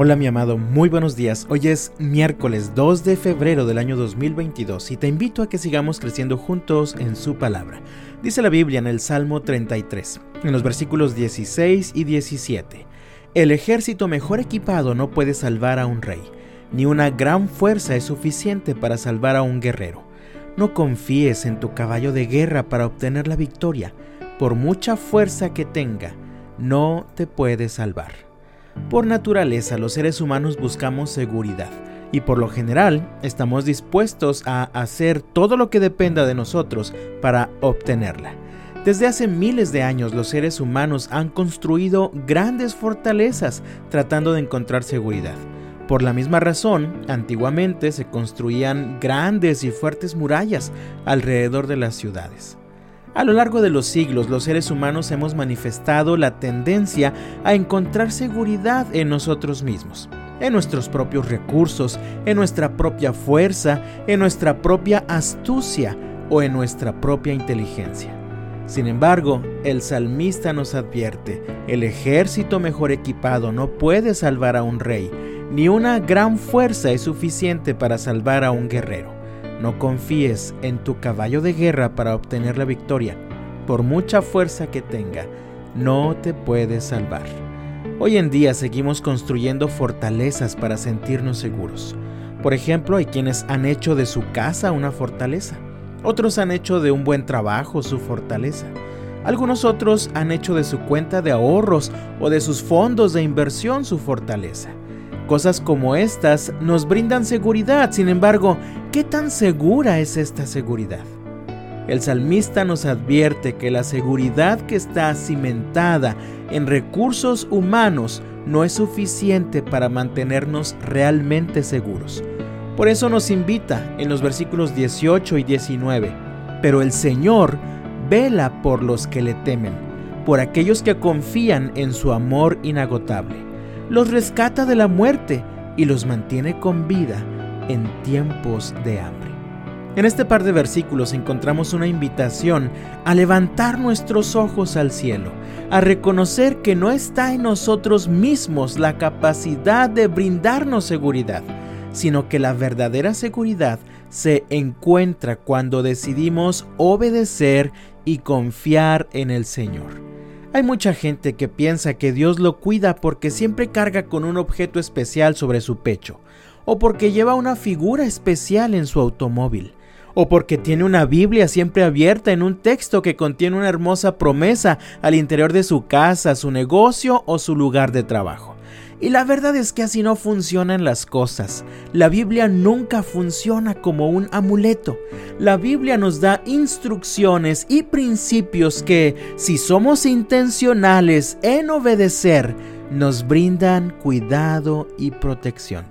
Hola mi amado, muy buenos días. Hoy es miércoles 2 de febrero del año 2022 y te invito a que sigamos creciendo juntos en su palabra. Dice la Biblia en el Salmo 33, en los versículos 16 y 17. El ejército mejor equipado no puede salvar a un rey, ni una gran fuerza es suficiente para salvar a un guerrero. No confíes en tu caballo de guerra para obtener la victoria, por mucha fuerza que tenga, no te puede salvar. Por naturaleza los seres humanos buscamos seguridad y por lo general estamos dispuestos a hacer todo lo que dependa de nosotros para obtenerla. Desde hace miles de años los seres humanos han construido grandes fortalezas tratando de encontrar seguridad. Por la misma razón, antiguamente se construían grandes y fuertes murallas alrededor de las ciudades. A lo largo de los siglos, los seres humanos hemos manifestado la tendencia a encontrar seguridad en nosotros mismos, en nuestros propios recursos, en nuestra propia fuerza, en nuestra propia astucia o en nuestra propia inteligencia. Sin embargo, el salmista nos advierte, el ejército mejor equipado no puede salvar a un rey, ni una gran fuerza es suficiente para salvar a un guerrero. No confíes en tu caballo de guerra para obtener la victoria. Por mucha fuerza que tenga, no te puedes salvar. Hoy en día seguimos construyendo fortalezas para sentirnos seguros. Por ejemplo, hay quienes han hecho de su casa una fortaleza. Otros han hecho de un buen trabajo su fortaleza. Algunos otros han hecho de su cuenta de ahorros o de sus fondos de inversión su fortaleza. Cosas como estas nos brindan seguridad, sin embargo, ¿qué tan segura es esta seguridad? El salmista nos advierte que la seguridad que está cimentada en recursos humanos no es suficiente para mantenernos realmente seguros. Por eso nos invita en los versículos 18 y 19, pero el Señor vela por los que le temen, por aquellos que confían en su amor inagotable los rescata de la muerte y los mantiene con vida en tiempos de hambre. En este par de versículos encontramos una invitación a levantar nuestros ojos al cielo, a reconocer que no está en nosotros mismos la capacidad de brindarnos seguridad, sino que la verdadera seguridad se encuentra cuando decidimos obedecer y confiar en el Señor. Hay mucha gente que piensa que Dios lo cuida porque siempre carga con un objeto especial sobre su pecho, o porque lleva una figura especial en su automóvil, o porque tiene una Biblia siempre abierta en un texto que contiene una hermosa promesa al interior de su casa, su negocio o su lugar de trabajo. Y la verdad es que así no funcionan las cosas. La Biblia nunca funciona como un amuleto. La Biblia nos da instrucciones y principios que, si somos intencionales en obedecer, nos brindan cuidado y protección.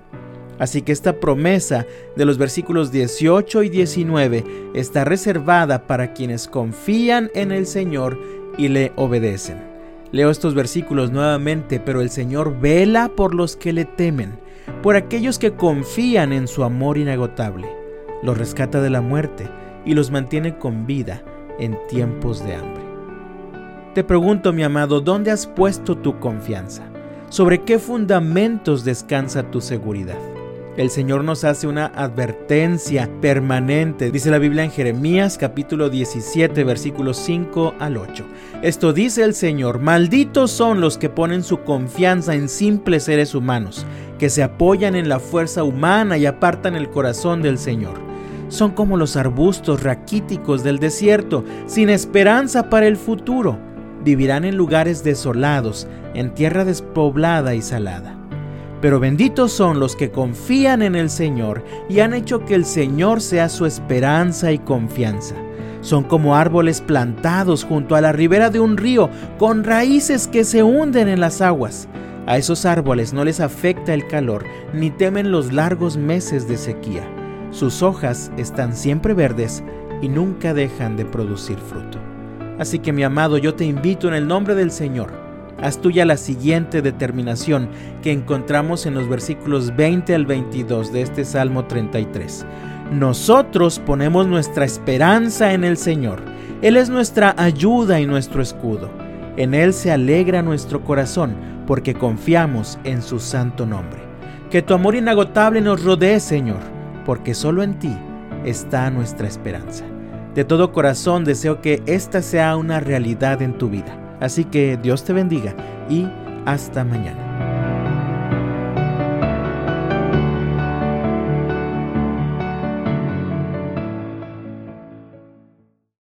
Así que esta promesa de los versículos 18 y 19 está reservada para quienes confían en el Señor y le obedecen. Leo estos versículos nuevamente, pero el Señor vela por los que le temen, por aquellos que confían en su amor inagotable. Los rescata de la muerte y los mantiene con vida en tiempos de hambre. Te pregunto, mi amado, ¿dónde has puesto tu confianza? ¿Sobre qué fundamentos descansa tu seguridad? El Señor nos hace una advertencia permanente. Dice la Biblia en Jeremías capítulo 17 versículos 5 al 8. Esto dice el Señor, malditos son los que ponen su confianza en simples seres humanos, que se apoyan en la fuerza humana y apartan el corazón del Señor. Son como los arbustos raquíticos del desierto, sin esperanza para el futuro. Vivirán en lugares desolados, en tierra despoblada y salada. Pero benditos son los que confían en el Señor y han hecho que el Señor sea su esperanza y confianza. Son como árboles plantados junto a la ribera de un río, con raíces que se hunden en las aguas. A esos árboles no les afecta el calor, ni temen los largos meses de sequía. Sus hojas están siempre verdes y nunca dejan de producir fruto. Así que mi amado, yo te invito en el nombre del Señor Haz tuya la siguiente determinación que encontramos en los versículos 20 al 22 de este Salmo 33. Nosotros ponemos nuestra esperanza en el Señor. Él es nuestra ayuda y nuestro escudo. En Él se alegra nuestro corazón porque confiamos en su santo nombre. Que tu amor inagotable nos rodee, Señor, porque solo en ti está nuestra esperanza. De todo corazón deseo que esta sea una realidad en tu vida. Así que Dios te bendiga y hasta mañana.